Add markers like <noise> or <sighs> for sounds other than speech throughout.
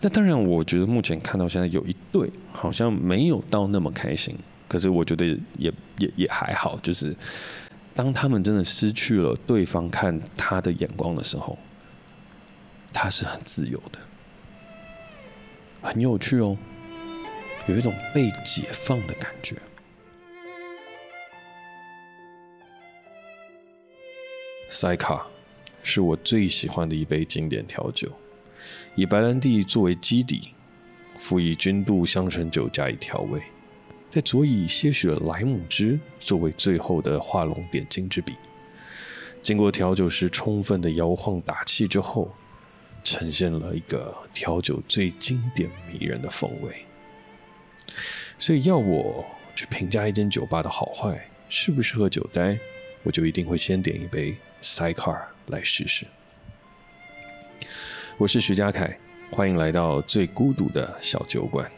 那当然，我觉得目前看到现在有一对好像没有到那么开心，可是我觉得也也也还好，就是当他们真的失去了对方看他的眼光的时候，他是很自由的，很有趣哦，有一种被解放的感觉。塞卡是我最喜欢的一杯经典调酒，以白兰地作为基底，辅以君度香醇酒加以调味，再佐以些许莱姆汁作为最后的画龙点睛之笔。经过调酒师充分的摇晃打气之后，呈现了一个调酒最经典迷人的风味。所以要我去评价一间酒吧的好坏，适不适合酒呆，我就一定会先点一杯。塞卡尔来试试。我是徐佳凯，欢迎来到最孤独的小酒馆。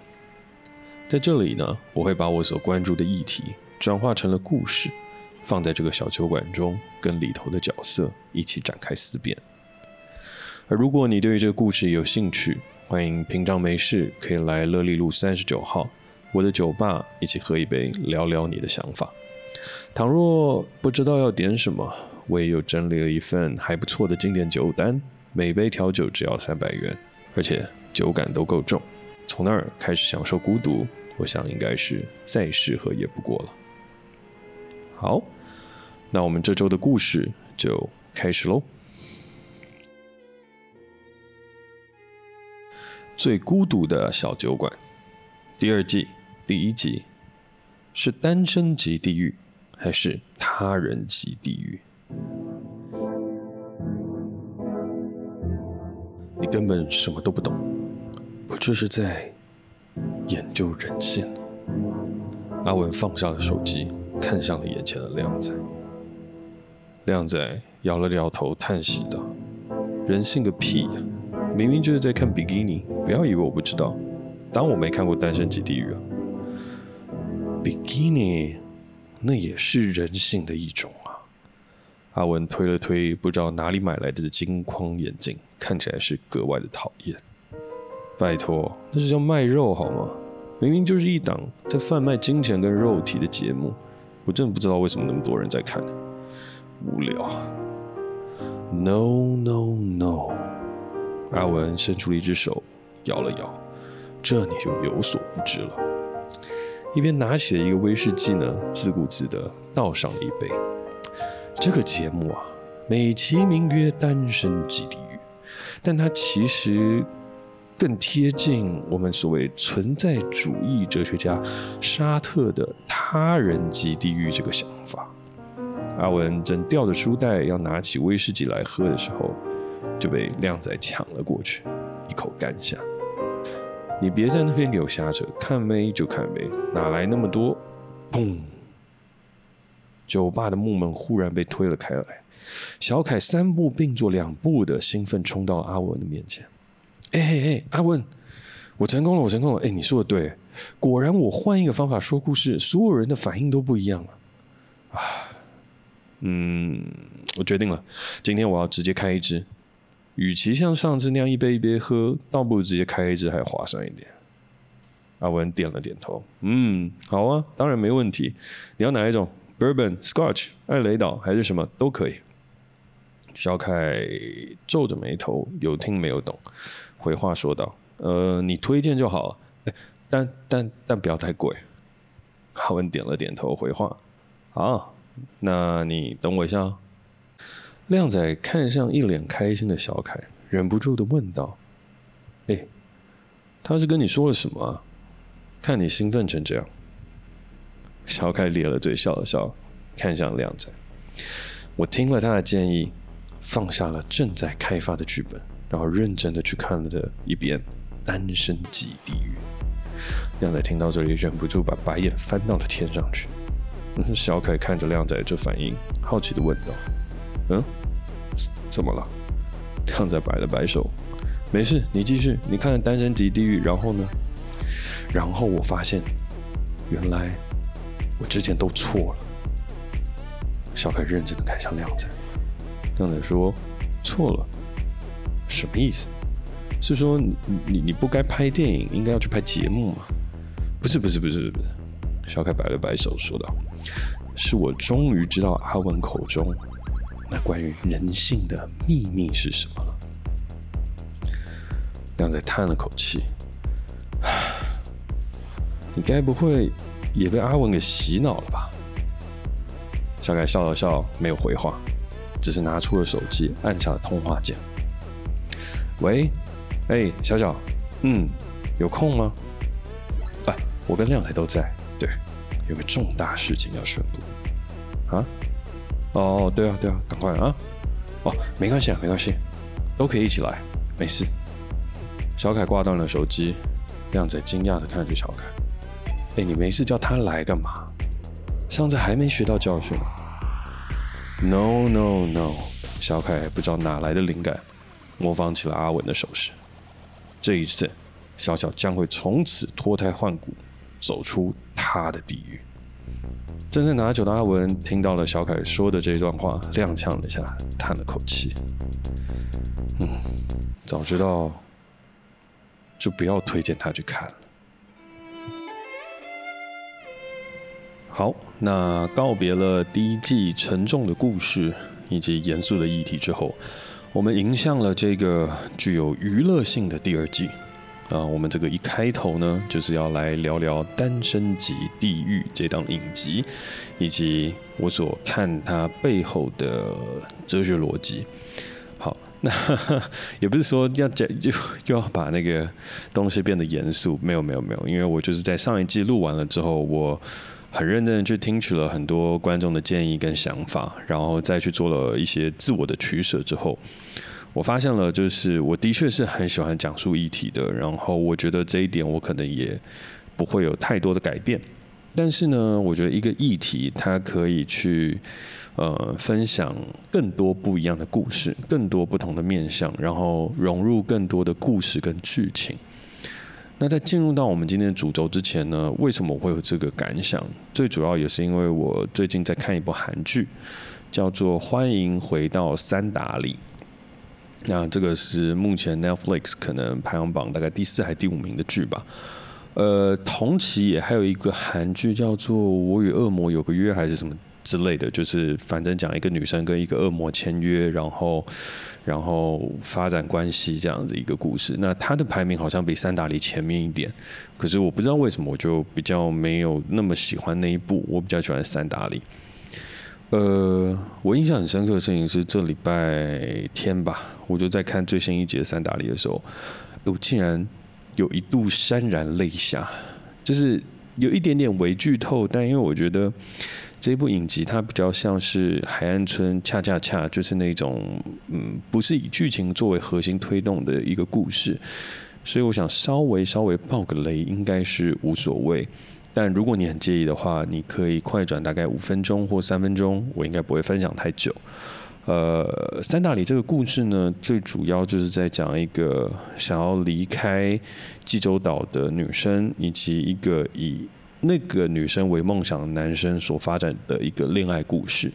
在这里呢，我会把我所关注的议题转化成了故事，放在这个小酒馆中，跟里头的角色一起展开思辨。而如果你对于这个故事有兴趣，欢迎平常没事可以来乐利路三十九号我的酒吧，一起喝一杯，聊聊你的想法。倘若不知道要点什么，我也有整理了一份还不错的经典酒单，每杯调酒只要三百元，而且酒感都够重。从那儿开始享受孤独，我想应该是再适合也不过了。好，那我们这周的故事就开始喽。最孤独的小酒馆，第二季第一集，是单身级地狱，还是他人级地狱？你根本什么都不懂，我这是在研究人性。阿文放下了手机，看向了眼前的靓仔。靓仔摇了摇头，叹息道：“人性个屁呀！明明就是在看比基尼，不要以为我不知道，当我没看过《单身即地狱》啊。比基尼，那也是人性的一种。”阿文推了推不知道哪里买来的金框眼镜，看起来是格外的讨厌。拜托，那是叫卖肉好吗？明明就是一档在贩卖金钱跟肉体的节目，我真的不知道为什么那么多人在看。无聊。No no no！阿文伸出了一只手，摇了摇，这你就有所不知了。一边拿起了一个威士忌呢，自顾自的倒上了一杯。这个节目啊，美其名曰“单身即地狱”，但它其实更贴近我们所谓存在主义哲学家沙特的“他人即地狱”这个想法。阿文正吊着书袋要拿起威士忌来喝的时候，就被靓仔抢了过去，一口干下。你别在那边给我瞎扯，看妹就看妹，哪来那么多？砰！酒吧的木门忽然被推了开来，小凯三步并作两步的兴奋冲到了阿文的面前。哎哎哎，阿文，我成功了，我成功了！哎，你说的对，果然我换一个方法说故事，所有人的反应都不一样了。啊，嗯，我决定了，今天我要直接开一支，与其像上次那样一杯一杯喝，倒不如直接开一支还划算一点。阿文点了点头，嗯，好啊，当然没问题。你要哪一种？Bourbon、Scotch、艾雷岛还是什么都可以。小凯皱着眉头，有听没有懂，回话说道：“呃，你推荐就好，但但但不要太贵。”阿文点了点头，回话：“好，那你等我一下。”哦。”靓仔看向一脸开心的小凯，忍不住的问道：“哎，他是跟你说了什么啊？看你兴奋成这样。”小凯咧了嘴，笑了笑，看向靓仔。我听了他的建议，放下了正在开发的剧本，然后认真的去看了一遍《单身即地狱》。靓仔听到这里，忍不住把白眼翻到了天上去。小凯看着靓仔这反应，好奇的问道：“嗯，怎么了？”靓仔摆了摆手：“没事，你继续。你看《单身即地狱》，然后呢？然后我发现，原来……”我之前都错了。小凯认真的看向亮仔，亮仔说：“错了，什么意思？”是说你你你不该拍电影，应该要去拍节目吗？不是不是不是不是，小凯摆了摆手说道：“是我终于知道阿文口中那关于人性的秘密是什么了。”亮仔叹了口气：“ <sighs> 你该不会也被阿文给洗脑了吧？”小凯笑了笑，没有回话，只是拿出了手机，按下了通话键。喂，哎，小小，嗯，有空吗？啊，我跟亮仔都在。对，有个重大事情要宣布。啊？哦，对啊，对啊，赶快啊！哦，没关系啊，没关系，都可以一起来，没事。小凯挂断了手机，亮仔惊讶的看着小凯。你没事叫他来干嘛？上次还没学到教训。No no no，小凯不知道哪来的灵感。模仿起了阿文的手势，这一次，小小将会从此脱胎换骨，走出他的地狱。正在拿酒的阿文听到了小凯说的这段话，踉跄了一下，叹了口气：“嗯，早知道就不要推荐他去看了。”好，那告别了第一季沉重的故事以及严肃的议题之后。我们迎向了这个具有娱乐性的第二季，啊，我们这个一开头呢，就是要来聊聊《单身即地狱》这档影集，以及我所看它背后的哲学逻辑。好，那 <laughs> 也不是说要讲 <laughs> 就又要把那个东西变得严肃，没有没有没有，因为我就是在上一季录完了之后，我。很认真的去听取了很多观众的建议跟想法，然后再去做了一些自我的取舍之后，我发现了，就是我的确是很喜欢讲述议题的，然后我觉得这一点我可能也不会有太多的改变。但是呢，我觉得一个议题它可以去呃分享更多不一样的故事，更多不同的面向，然后融入更多的故事跟剧情。那在进入到我们今天的主轴之前呢，为什么我会有这个感想？最主要也是因为我最近在看一部韩剧，叫做《欢迎回到三打里》。那这个是目前 Netflix 可能排行榜大概第四还第五名的剧吧。呃，同期也还有一个韩剧叫做《我与恶魔有个约》还是什么之类的，就是反正讲一个女生跟一个恶魔签约，然后。然后发展关系这样的一个故事，那它的排名好像比三打里前面一点，可是我不知道为什么我就比较没有那么喜欢那一部，我比较喜欢三打里。呃，我印象很深刻的事情是这礼拜天吧，我就在看最新一集的三打里的时候，我竟然有一度潸然泪下，就是有一点点微剧透，但因为我觉得。这部影集它比较像是海岸村恰恰恰，就是那种嗯，不是以剧情作为核心推动的一个故事，所以我想稍微稍微爆个雷应该是无所谓。但如果你很介意的话，你可以快转大概五分钟或三分钟，我应该不会分享太久。呃，三大里这个故事呢，最主要就是在讲一个想要离开济州岛的女生，以及一个以那个女生为梦想男生所发展的一个恋爱故事，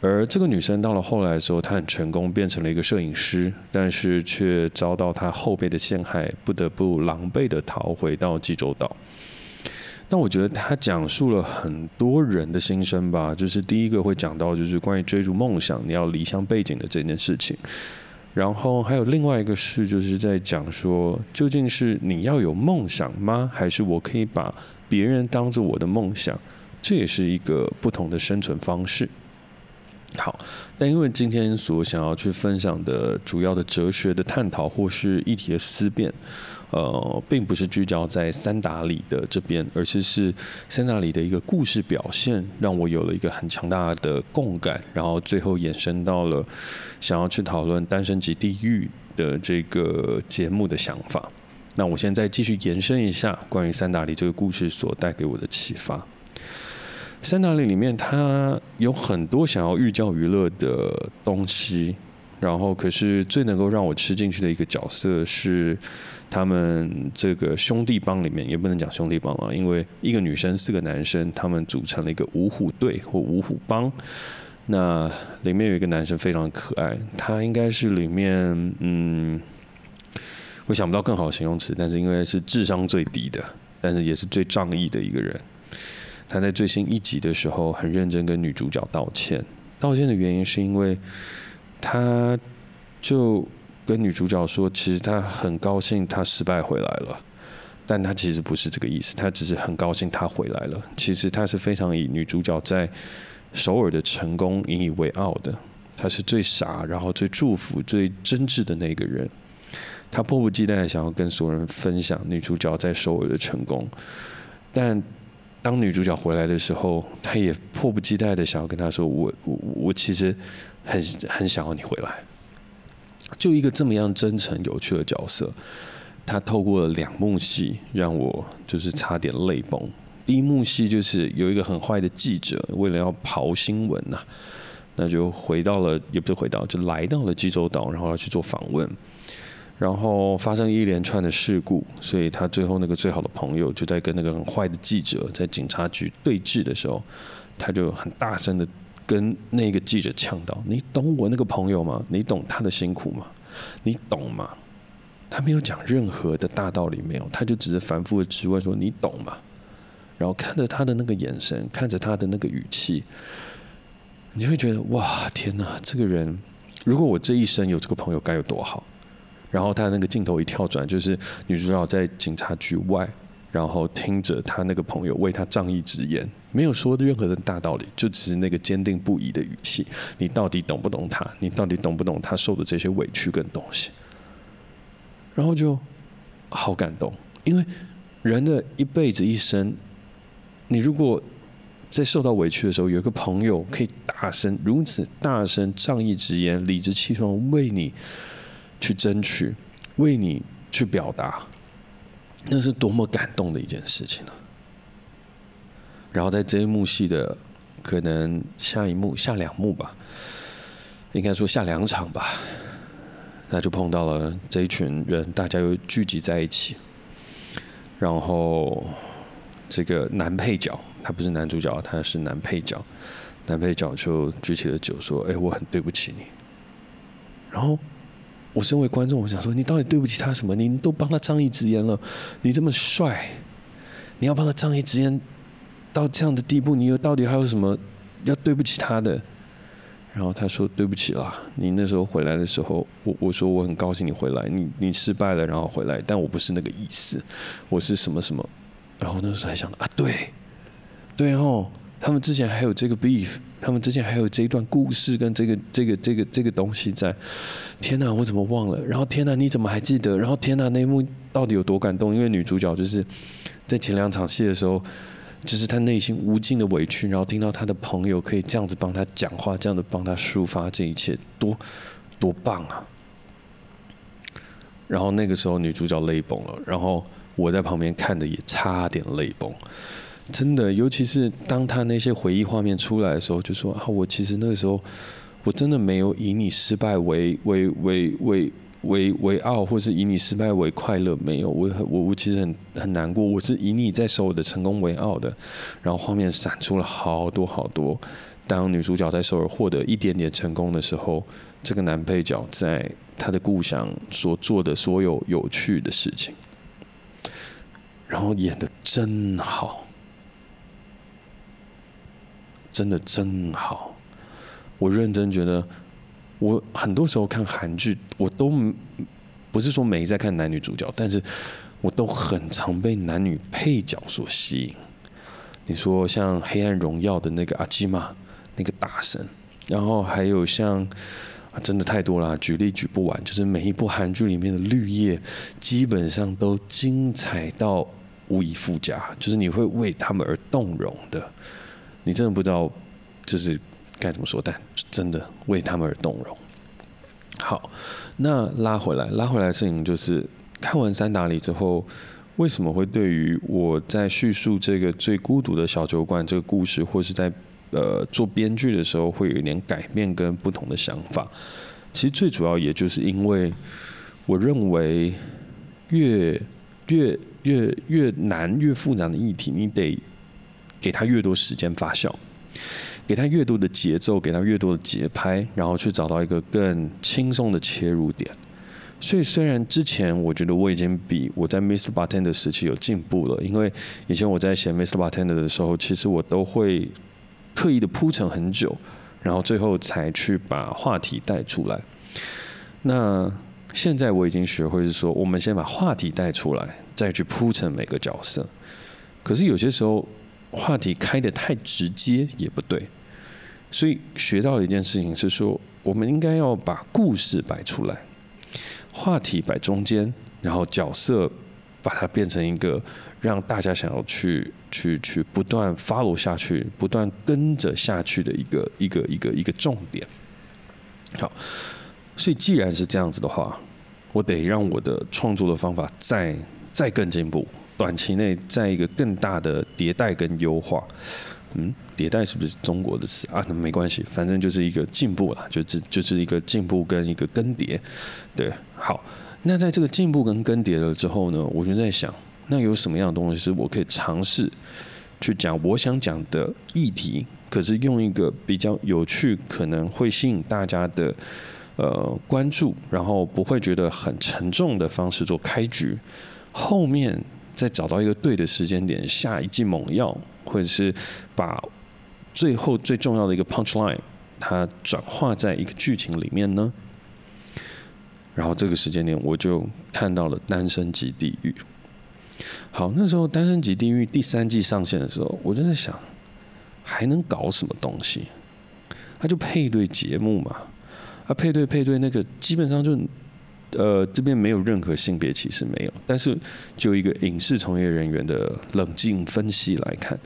而这个女生到了后来的时候，她很成功变成了一个摄影师，但是却遭到她后辈的陷害，不得不狼狈地逃回到济州岛。但我觉得她讲述了很多人的心声吧，就是第一个会讲到就是关于追逐梦想，你要离乡背井的这件事情，然后还有另外一个事，就是在讲说究竟是你要有梦想吗？还是我可以把别人当做我的梦想，这也是一个不同的生存方式。好，但因为今天所想要去分享的主要的哲学的探讨或是议题的思辨，呃，并不是聚焦在三打里的这边，而是是三打里的一个故事表现，让我有了一个很强大的共感，然后最后延伸到了想要去讨论《单身及地狱》的这个节目的想法。那我现在继续延伸一下关于三打里这个故事所带给我的启发。三打里里面，它有很多想要寓教于乐的东西，然后可是最能够让我吃进去的一个角色是他们这个兄弟帮里面，也不能讲兄弟帮啊，因为一个女生四个男生，他们组成了一个五虎队或五虎帮。那里面有一个男生非常可爱，他应该是里面嗯。我想不到更好的形容词，但是因为是智商最低的，但是也是最仗义的一个人。他在最新一集的时候很认真跟女主角道歉，道歉的原因是因为他就跟女主角说，其实他很高兴他失败回来了，但他其实不是这个意思，他只是很高兴他回来了。其实他是非常以女主角在首尔的成功引以为傲的，他是最傻，然后最祝福、最真挚的那个人。他迫不及待想要跟所有人分享女主角在首尔的成功，但当女主角回来的时候，他也迫不及待的想要跟她说：“我我我其实很很想要你回来。”就一个这么样真诚有趣的角色，他透过了两幕戏让我就是差点泪崩。第一幕戏就是有一个很坏的记者，为了要刨新闻呐，那就回到了，也不是回到，就来到了济州岛，然后要去做访问。然后发生一连串的事故，所以他最后那个最好的朋友就在跟那个很坏的记者在警察局对峙的时候，他就很大声的跟那个记者呛道：“你懂我那个朋友吗？你懂他的辛苦吗？你懂吗？”他没有讲任何的大道理，没有，他就只是反复的质问说：“你懂吗？”然后看着他的那个眼神，看着他的那个语气，你会觉得哇，天哪！这个人，如果我这一生有这个朋友，该有多好。然后他那个镜头一跳转，就是女主角在警察局外，然后听着他那个朋友为他仗义执言，没有说任何的大道理，就只是那个坚定不移的语气。你到底懂不懂他？你到底懂不懂他受的这些委屈跟东西？然后就好感动，因为人的一辈子一生，你如果在受到委屈的时候，有一个朋友可以大声如此大声仗义执言、理直气壮为你。去争取，为你去表达，那是多么感动的一件事情呢、啊？然后在这一幕戏的可能下一幕、下两幕吧，应该说下两场吧，那就碰到了这一群人，大家又聚集在一起，然后这个男配角，他不是男主角，他是男配角，男配角就举起了酒说：“哎，我很对不起你。”然后。我身为观众，我想说，你到底对不起他什么？你都帮他仗义执言了，你这么帅，你要帮他仗义执言到这样的地步，你又到底还有什么要对不起他的？然后他说：“对不起啦，你那时候回来的时候，我我说我很高兴你回来，你你失败了然后回来，但我不是那个意思，我是什么什么。”然后那时候还想啊，对，对哦，他们之前还有这个 beef。他们之前还有这一段故事跟这个这个这个这个东西在，天哪，我怎么忘了？然后天哪，你怎么还记得？然后天哪，那一幕到底有多感动？因为女主角就是在前两场戏的时候，就是她内心无尽的委屈，然后听到她的朋友可以这样子帮她讲话，这样子帮她抒发这一切，多多棒啊！然后那个时候女主角泪崩了，然后我在旁边看的也差点泪崩。真的，尤其是当他那些回忆画面出来的时候，就说啊，我其实那个时候，我真的没有以你失败为为为为为为傲，或是以你失败为快乐，没有，我我我其实很很难过，我是以你在首尔的成功为傲的。然后画面闪出了好多好多，当女主角在首尔获得一点点成功的时候，这个男配角在他的故乡所做的所有有趣的事情，然后演的真好。真的真好，我认真觉得，我很多时候看韩剧，我都不是说没在看男女主角，但是我都很常被男女配角所吸引。你说像《黑暗荣耀》的那个阿基玛那个大神，然后还有像，真的太多了，举例举不完。就是每一部韩剧里面的绿叶，基本上都精彩到无以复加，就是你会为他们而动容的。你真的不知道，就是该怎么说，但真的为他们而动容。好，那拉回来，拉回来的事情就是，看完三打里之后，为什么会对于我在叙述这个最孤独的小酒馆这个故事，或是在呃做编剧的时候，会有一点改变跟不同的想法？其实最主要也就是因为，我认为越越越越难越复杂的议题，你得。给他越多时间发酵，给他越多的节奏，给他越多的节拍，然后去找到一个更轻松的切入点。所以虽然之前我觉得我已经比我在 Mr. Bartender 时期有进步了，因为以前我在写 Mr. Bartender 的时候，其实我都会刻意的铺陈很久，然后最后才去把话题带出来。那现在我已经学会是说，我们先把话题带出来，再去铺陈每个角色。可是有些时候话题开得太直接也不对，所以学到的一件事情是说，我们应该要把故事摆出来。话题摆中间，然后角色把它变成一个让大家想要去去去不断 follow 下去、不断跟着下去的一个一个一个一个重点。好，所以既然是这样子的话，我得让我的创作的方法再再更进步，短期内在一个更大的迭代跟优化。嗯，迭代是不是中国的词啊？那没关系，反正就是一个进步了，就这就是一个进步跟一个更迭。对，好，那在这个进步跟更迭了之后呢，我就在想，那有什么样的东西是我可以尝试去讲我想讲的议题，可是用一个比较有趣、可能会吸引大家的呃关注，然后不会觉得很沉重的方式做开局，后面再找到一个对的时间点下一剂猛药。或者是把最后最重要的一个 punch line，它转化在一个剧情里面呢。然后这个时间点，我就看到了《单身即地狱》。好，那时候《单身即地狱》第三季上线的时候，我就在想，还能搞什么东西？他就配对节目嘛，啊，配对配对，那个基本上就。呃，这边没有任何性别歧视，没有。但是就一个影视从业人员的冷静分析来看，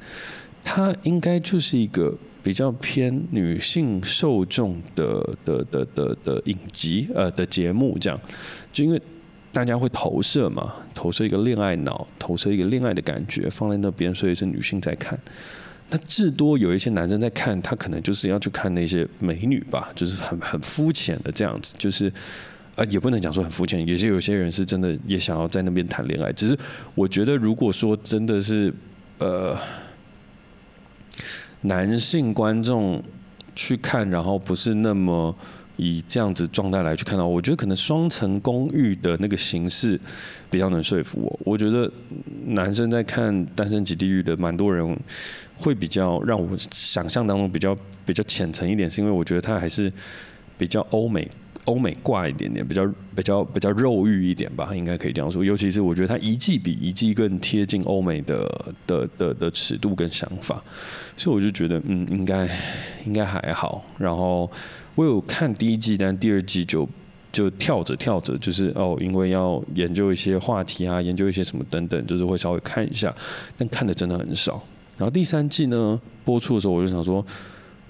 它应该就是一个比较偏女性受众的的的的的影集呃的节目，这样。就因为大家会投射嘛，投射一个恋爱脑，投射一个恋爱的感觉放在那边，所以是女性在看。那至多有一些男生在看，他可能就是要去看那些美女吧，就是很很肤浅的这样子，就是。啊，也不能讲说很肤浅，也是有些人是真的也想要在那边谈恋爱。只是我觉得，如果说真的是呃男性观众去看，然后不是那么以这样子状态来去看到，我觉得可能双层公寓的那个形式比较能说服我。我觉得男生在看《单身即地狱》的，蛮多人会比较让我想象当中比较比较浅层一点，是因为我觉得他还是比较欧美。欧美挂一点点，比较比较比较肉欲一点吧，应该可以这样说。尤其是我觉得它一季比一季更贴近欧美的的的的尺度跟想法，所以我就觉得嗯，应该应该还好。然后我有看第一季，但第二季就就跳着跳着，就是哦，因为要研究一些话题啊，研究一些什么等等，就是会稍微看一下，但看的真的很少。然后第三季呢，播出的时候，我就想说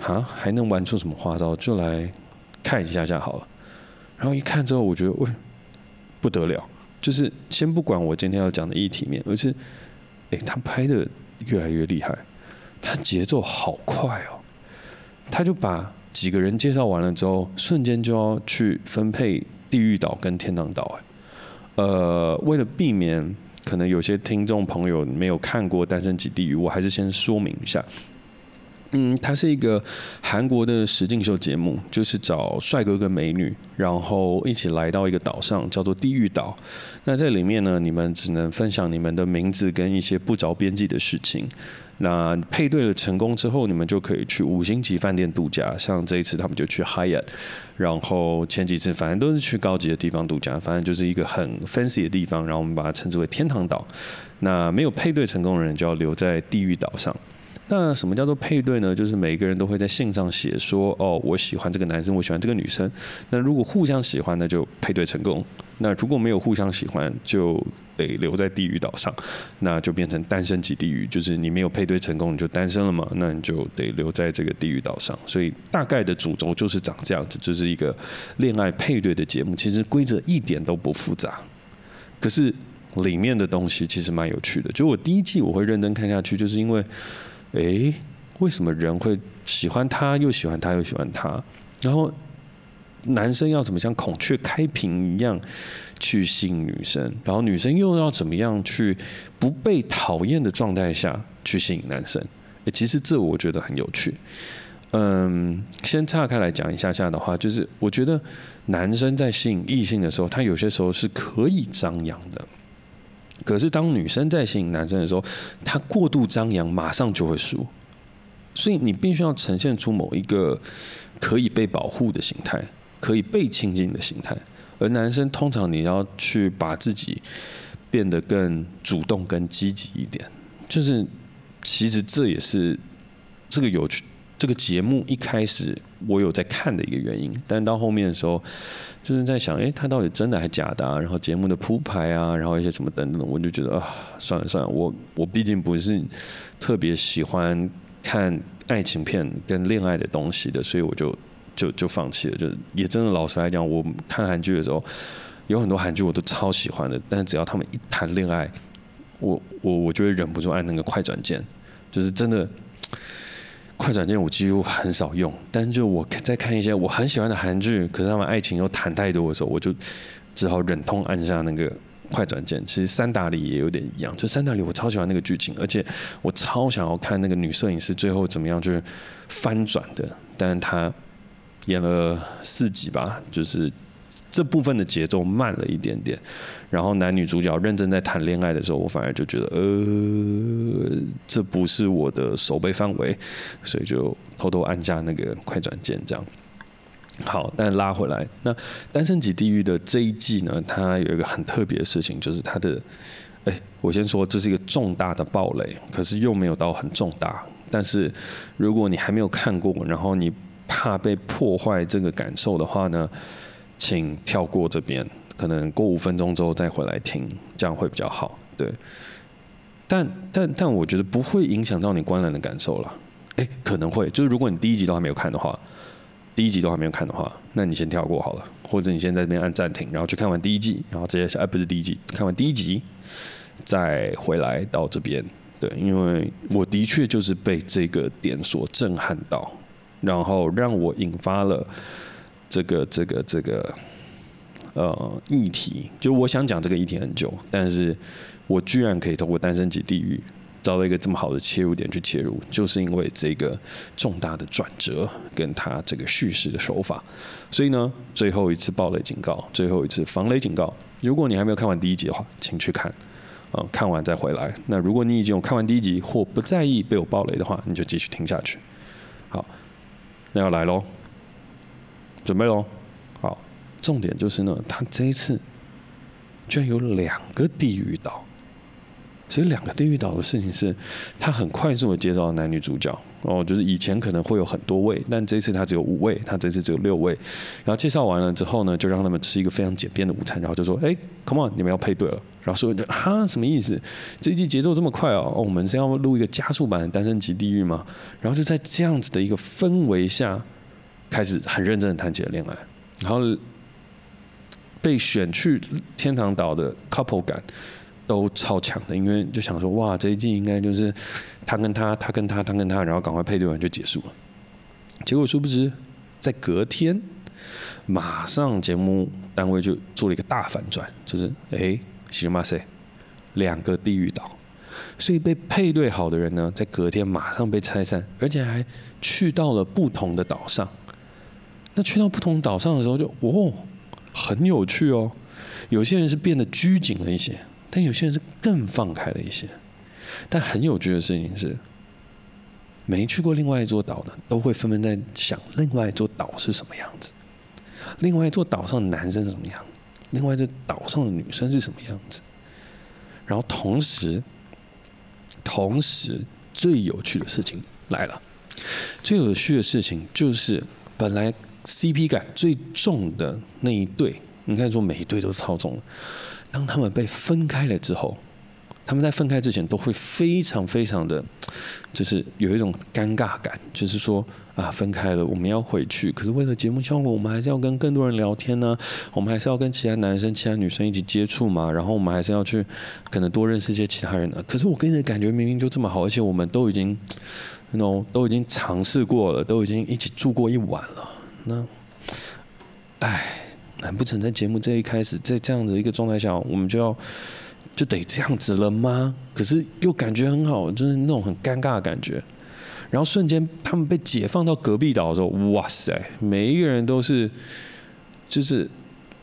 啊，还能玩出什么花招？就来看一下下好了。然后一看之后，我觉得喂，不得了，就是先不管我今天要讲的议题面，而是，哎，他拍的越来越厉害，他节奏好快哦，他就把几个人介绍完了之后，瞬间就要去分配地狱岛跟天堂岛，哎，呃，为了避免可能有些听众朋友没有看过《单身即地狱》，我还是先说明一下。嗯，它是一个韩国的实境秀节目，就是找帅哥跟美女，然后一起来到一个岛上，叫做地狱岛。那在里面呢，你们只能分享你们的名字跟一些不着边际的事情。那配对了成功之后，你们就可以去五星级饭店度假。像这一次他们就去 Hyatt，然后前几次反正都是去高级的地方度假，反正就是一个很 fancy 的地方。然后我们把它称之为天堂岛。那没有配对成功的人就要留在地狱岛上。那什么叫做配对呢？就是每个人都会在信上写说，哦，我喜欢这个男生，我喜欢这个女生。那如果互相喜欢，那就配对成功；那如果没有互相喜欢，就得留在地狱岛上，那就变成单身级地狱。就是你没有配对成功，你就单身了嘛，那你就得留在这个地狱岛上。所以大概的主轴就是长这样子，就是一个恋爱配对的节目。其实规则一点都不复杂，可是里面的东西其实蛮有趣的。就我第一季我会认真看下去，就是因为。诶，为什么人会喜欢他，又喜欢他，又喜欢他？然后男生要怎么像孔雀开屏一样去吸引女生？然后女生又要怎么样去不被讨厌的状态下去吸引男生？诶，其实这我觉得很有趣。嗯，先岔开来讲一下下的话，就是我觉得男生在吸引异性的时候，他有些时候是可以张扬的。可是当女生在吸引男生的时候，他过度张扬，马上就会输。所以你必须要呈现出某一个可以被保护的形态，可以被亲近的形态。而男生通常你要去把自己变得更主动、更积极一点。就是其实这也是这个有趣。这个节目一开始我有在看的一个原因，但到后面的时候，就是在想，诶，他到底真的还假的啊？然后节目的铺排啊，然后一些什么等等，我就觉得啊，算了算了，我我毕竟不是特别喜欢看爱情片跟恋爱的东西的，所以我就就就放弃了。就也真的老实来讲，我看韩剧的时候，有很多韩剧我都超喜欢的，但只要他们一谈恋爱，我我我就会忍不住按那个快转键，就是真的。快转键我几乎很少用，但就我在看一些我很喜欢的韩剧，可是他们爱情又谈太多的时候，我就只好忍痛按下那个快转键。其实三打里也有点一样，就三打里我超喜欢那个剧情，而且我超想要看那个女摄影师最后怎么样就是翻转的，但是她演了四集吧，就是。这部分的节奏慢了一点点，然后男女主角认真在谈恋爱的时候，我反而就觉得，呃，这不是我的守备范围，所以就偷偷按下那个快转键，这样。好，但拉回来，那《单身即地狱》的这一季呢，它有一个很特别的事情，就是它的，哎，我先说这是一个重大的暴雷，可是又没有到很重大。但是如果你还没有看过，然后你怕被破坏这个感受的话呢，请跳过这边，可能过五分钟之后再回来听，这样会比较好。对，但但但我觉得不会影响到你观览的感受了。诶，可能会，就是如果你第一集都还没有看的话，第一集都还没有看的话，那你先跳过好了，或者你先在这边按暂停，然后去看完第一季，然后直接下，哎，不是第一季，看完第一集再回来到这边。对，因为我的确就是被这个点所震撼到，然后让我引发了。这个这个这个呃议题，就我想讲这个议题很久，但是我居然可以透过《单身即地狱》找到一个这么好的切入点去切入，就是因为这个重大的转折跟他这个叙事的手法。所以呢，最后一次暴雷警告，最后一次防雷警告：如果你还没有看完第一集的话，请去看，啊、呃，看完再回来。那如果你已经有看完第一集或不在意被我暴雷的话，你就继续听下去。好，那要来喽。准备喽，好，重点就是呢，他这一次居然有两个地狱岛，所以两个地狱岛的事情是，他很快速的介绍男女主角哦，就是以前可能会有很多位，但这次他只有五位，他这次只有六位，然后介绍完了之后呢，就让他们吃一个非常简便的午餐，然后就说，哎，come on，你们要配对了，然后所有人就哈什么意思？这一季节奏这么快哦，哦，我们是要录一个加速版的《单身即地狱》吗？然后就在这样子的一个氛围下。开始很认真的谈起了恋爱，然后被选去天堂岛的 couple 感都超强的，因为就想说哇，这一季应该就是他跟他，他跟他，他跟他，然后赶快配对完就结束了。结果殊不知，在隔天马上节目单位就做了一个大反转，就是哎，喜马塞两个地狱岛，所以被配对好的人呢，在隔天马上被拆散，而且还去到了不同的岛上。那去到不同岛上的时候就，哦，很有趣哦。有些人是变得拘谨了一些，但有些人是更放开了一些。但很有趣的事情是，没去过另外一座岛的，都会纷纷在想另外一座岛是什么样子。另外一座岛上的男生是什么样？另外一座岛上的女生是什么样子？然后同时，同时最有趣的事情来了。最有趣的事情就是本来。CP 感最重的那一对，你看说每一对都超重。当他们被分开了之后，他们在分开之前都会非常非常的，就是有一种尴尬感，就是说啊，分开了，我们要回去，可是为了节目效果，我们还是要跟更多人聊天呢，我们还是要跟其他男生、其他女生一起接触嘛，然后我们还是要去可能多认识一些其他人呢。可是我跟你的感觉明明就这么好，而且我们都已经，you know, 都已经尝试过了，都已经一起住过一晚了。那，哎，难不成在节目这一开始，在这样的一个状态下，我们就要就得这样子了吗？可是又感觉很好，就是那种很尴尬的感觉。然后瞬间他们被解放到隔壁岛的时候，哇塞，每一个人都是就是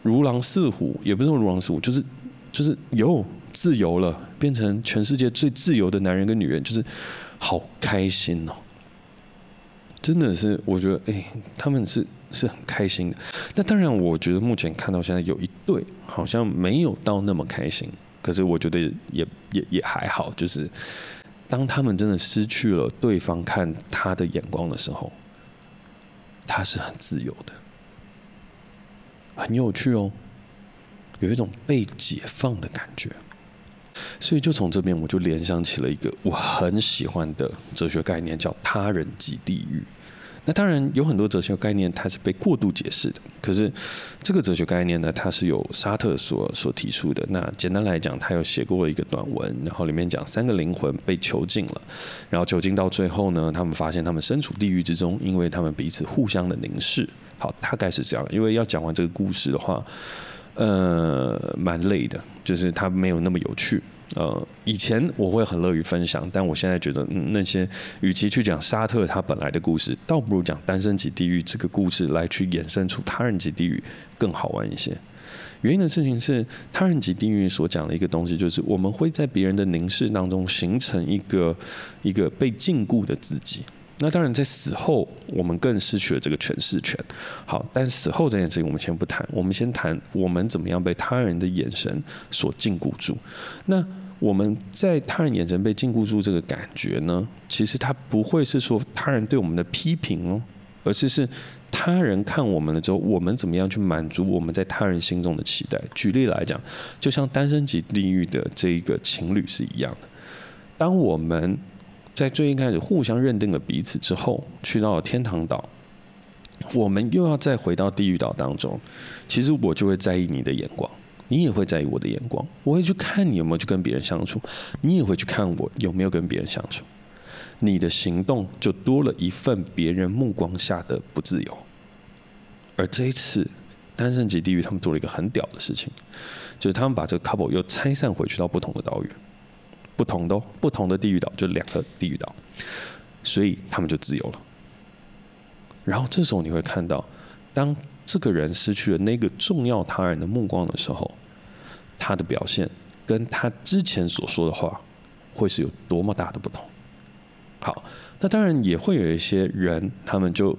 如狼似虎，也不是说如狼似虎，就是就是有自由了，变成全世界最自由的男人跟女人，就是好开心哦！真的是，我觉得哎、他们是是很开心的。那当然，我觉得目前看到现在有一对好像没有到那么开心。可是我觉得也也也还好，就是当他们真的失去了对方看他的眼光的时候，他是很自由的，很有趣哦，有一种被解放的感觉。所以就从这边我就联想起了一个我很喜欢的哲学概念，叫他人即地狱。那当然有很多哲学概念，它是被过度解释的。可是这个哲学概念呢，它是由沙特所所提出的。那简单来讲，他有写过一个短文，然后里面讲三个灵魂被囚禁了，然后囚禁到最后呢，他们发现他们身处地狱之中，因为他们彼此互相的凝视。好，大概是这样。因为要讲完这个故事的话，呃，蛮累的，就是它没有那么有趣。呃，以前我会很乐于分享，但我现在觉得，那些与其去讲沙特他本来的故事，倒不如讲单身级地狱这个故事来去衍生出他人级地狱更好玩一些。原因的事情是，他人级地狱所讲的一个东西，就是我们会在别人的凝视当中形成一个一个被禁锢的自己。那当然，在死后我们更失去了这个诠释权。好，但死后这件事情我们先不谈，我们先谈我们怎么样被他人的眼神所禁锢住。那我们在他人眼神被禁锢住这个感觉呢，其实他不会是说他人对我们的批评哦，而是是他人看我们了之后，我们怎么样去满足我们在他人心中的期待。举例来讲，就像单身级地狱的这一个情侣是一样的。当我们在最一开始互相认定了彼此之后，去到了天堂岛，我们又要再回到地狱岛当中，其实我就会在意你的眼光。你也会在意我的眼光，我会去看你有没有去跟别人相处，你也会去看我有没有跟别人相处。你的行动就多了一份别人目光下的不自由。而这一次，单身级地狱他们做了一个很屌的事情，就是他们把这个 couple 又拆散回去到不同的岛屿，不同的不同的地狱岛，就两个地狱岛，所以他们就自由了。然后这时候你会看到，当这个人失去了那个重要他人的目光的时候，他的表现跟他之前所说的话，会是有多么大的不同？好，那当然也会有一些人，他们就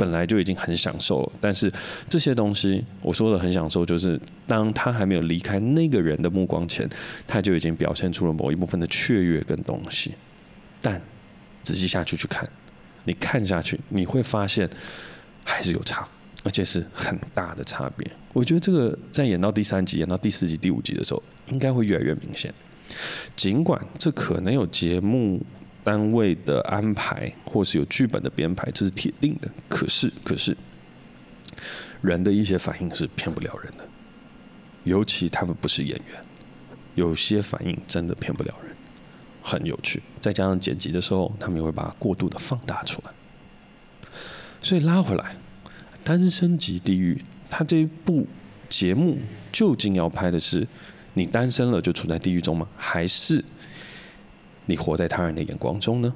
本来就已经很享受了，但是这些东西我说的很享受，就是当他还没有离开那个人的目光前，他就已经表现出了某一部分的雀跃跟东西。但仔细下去去看，你看下去，你会发现还是有差。而且是很大的差别。我觉得这个在演到第三集、演到第四集、第五集的时候，应该会越来越明显。尽管这可能有节目单位的安排，或是有剧本的编排，这是铁定的。可是，可是人的一些反应是骗不了人的，尤其他们不是演员，有些反应真的骗不了人，很有趣。再加上剪辑的时候，他们也会把过度的放大出来。所以拉回来。单身即地狱，他这一部节目究竟要拍的是你单身了就处在地狱中吗？还是你活在他人的眼光中呢？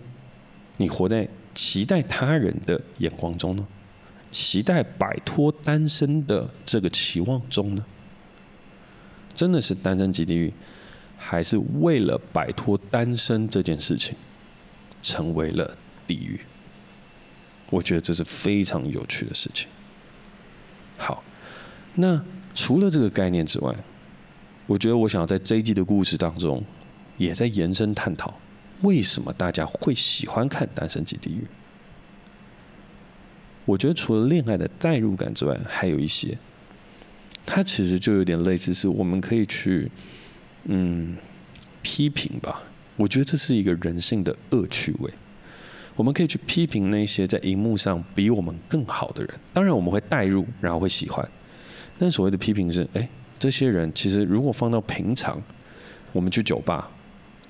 你活在期待他人的眼光中呢？期待摆脱单身的这个期望中呢？真的是单身即地狱，还是为了摆脱单身这件事情，成为了地狱？我觉得这是非常有趣的事情。好，那除了这个概念之外，我觉得我想要在这一季的故事当中，也在延伸探讨，为什么大家会喜欢看《单身即地狱》？我觉得除了恋爱的代入感之外，还有一些，它其实就有点类似，是我们可以去嗯批评吧。我觉得这是一个人性的恶趣味。我们可以去批评那些在荧幕上比我们更好的人，当然我们会带入，然后会喜欢。但所谓的批评是，哎，这些人其实如果放到平常，我们去酒吧，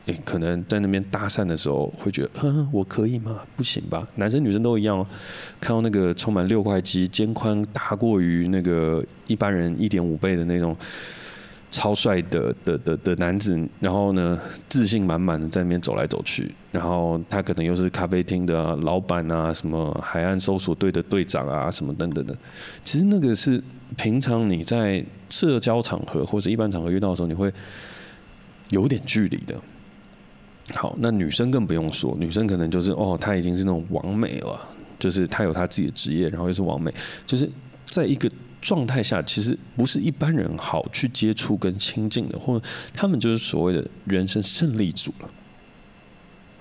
哎，可能在那边搭讪的时候，会觉得，嗯，我可以吗？不行吧？男生女生都一样哦。看到那个充满六块肌、肩宽大过于那个一般人一点五倍的那种超帅的的的的男子，然后呢，自信满满的在那边走来走去，然后他可能又是咖啡厅的老板啊，什么海岸搜索队的队长啊，什么等等的。其实那个是平常你在社交场合或者一般场合遇到的时候，你会有点距离的。好，那女生更不用说，女生可能就是哦，她已经是那种完美了，就是她有她自己的职业，然后又是完美，就是在一个。状态下其实不是一般人好去接触跟亲近的，或者他们就是所谓的人生胜利组了。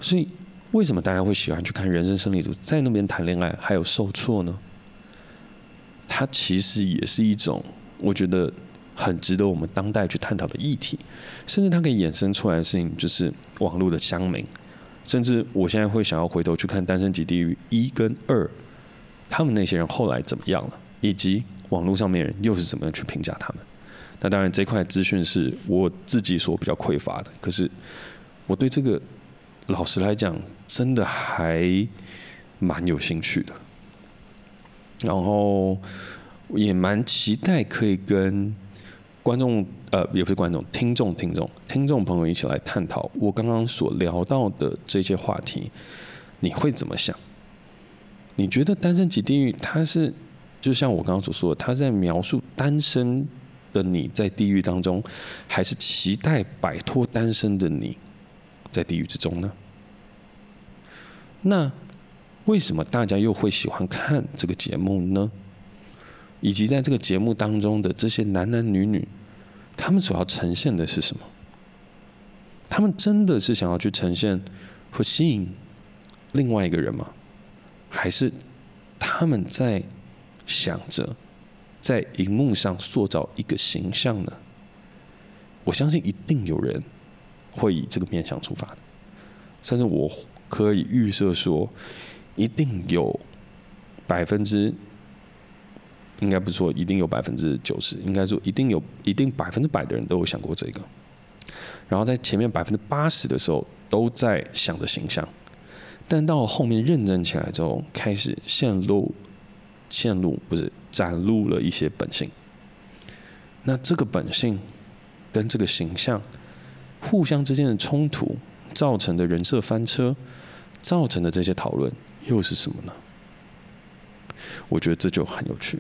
所以为什么大家会喜欢去看人生胜利组在那边谈恋爱还有受挫呢？它其实也是一种我觉得很值得我们当代去探讨的议题，甚至它可以衍生出来的事情就是网络的乡民，甚至我现在会想要回头去看《单身即地狱》一跟二，他们那些人后来怎么样了，以及。网络上面人又是怎么样去评价他们？那当然，这块资讯是我自己所比较匮乏的。可是，我对这个老实来讲，真的还蛮有兴趣的。然后，也蛮期待可以跟观众，呃，也不是观众，听众，听众，听众朋友一起来探讨我刚刚所聊到的这些话题。你会怎么想？你觉得《单身即地狱》它是？就像我刚刚所说的，他在描述单身的你在地狱当中，还是期待摆脱单身的你在地狱之中呢？那为什么大家又会喜欢看这个节目呢？以及在这个节目当中的这些男男女女，他们所要呈现的是什么？他们真的是想要去呈现或吸引另外一个人吗？还是他们在？想着在荧幕上塑造一个形象呢，我相信一定有人会以这个面向出发的，甚至我可以预设说，一定有百分之，应该不是说一定有百分之九十，应该说一定有一定百分之百的人都有想过这个，然后在前面百分之八十的时候都在想着形象，但到后面认真起来之后，开始陷入。陷入不是展露了一些本性，那这个本性跟这个形象互相之间的冲突造成的人设翻车，造成的这些讨论又是什么呢？我觉得这就很有趣。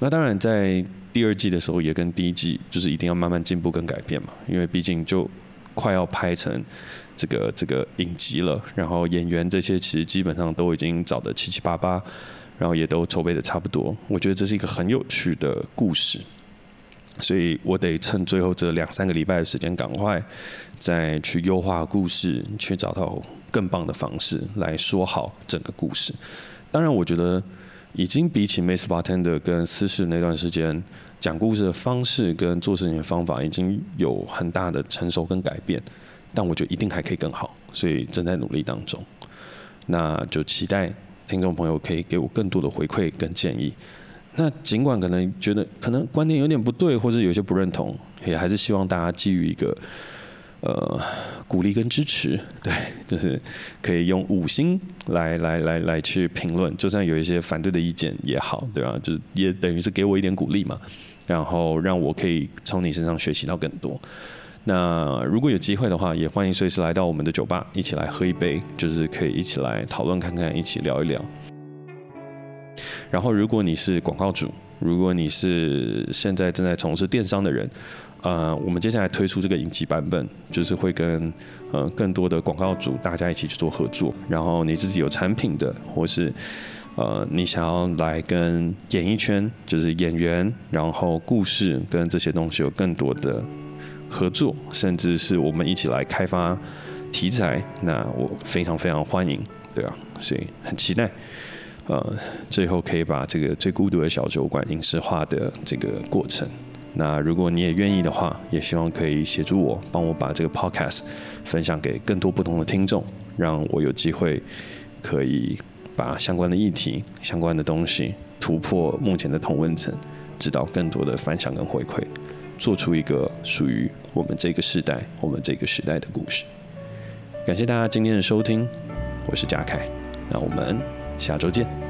那当然，在第二季的时候也跟第一季就是一定要慢慢进步跟改变嘛，因为毕竟就快要拍成这个这个影集了，然后演员这些其实基本上都已经找的七七八八。然后也都筹备的差不多，我觉得这是一个很有趣的故事，所以我得趁最后这两三个礼拜的时间，赶快再去优化故事，去找到更棒的方式来说好整个故事。当然，我觉得已经比起《Miss Bartender》跟私事那段时间讲故事的方式跟做事情的方法已经有很大的成熟跟改变，但我觉得一定还可以更好，所以正在努力当中。那就期待。听众朋友可以给我更多的回馈跟建议。那尽管可能觉得可能观点有点不对，或者有些不认同，也还是希望大家基于一个呃鼓励跟支持，对，就是可以用五星来来来来去评论，就算有一些反对的意见也好，对吧？就是也等于是给我一点鼓励嘛，然后让我可以从你身上学习到更多。那如果有机会的话，也欢迎随时来到我们的酒吧，一起来喝一杯，就是可以一起来讨论看看，一起聊一聊。然后，如果你是广告主，如果你是现在正在从事电商的人，呃，我们接下来推出这个影集版本，就是会跟呃更多的广告主大家一起去做合作。然后你自己有产品的，或是呃你想要来跟演艺圈，就是演员，然后故事跟这些东西有更多的。合作，甚至是我们一起来开发题材，那我非常非常欢迎，对啊，所以很期待，呃，最后可以把这个最孤独的小酒馆影视化的这个过程。那如果你也愿意的话，也希望可以协助我，帮我把这个 podcast 分享给更多不同的听众，让我有机会可以把相关的议题、相关的东西突破目前的同温层，知道更多的反响跟回馈。做出一个属于我们这个时代、我们这个时代的故事。感谢大家今天的收听，我是嘉凯，那我们下周见。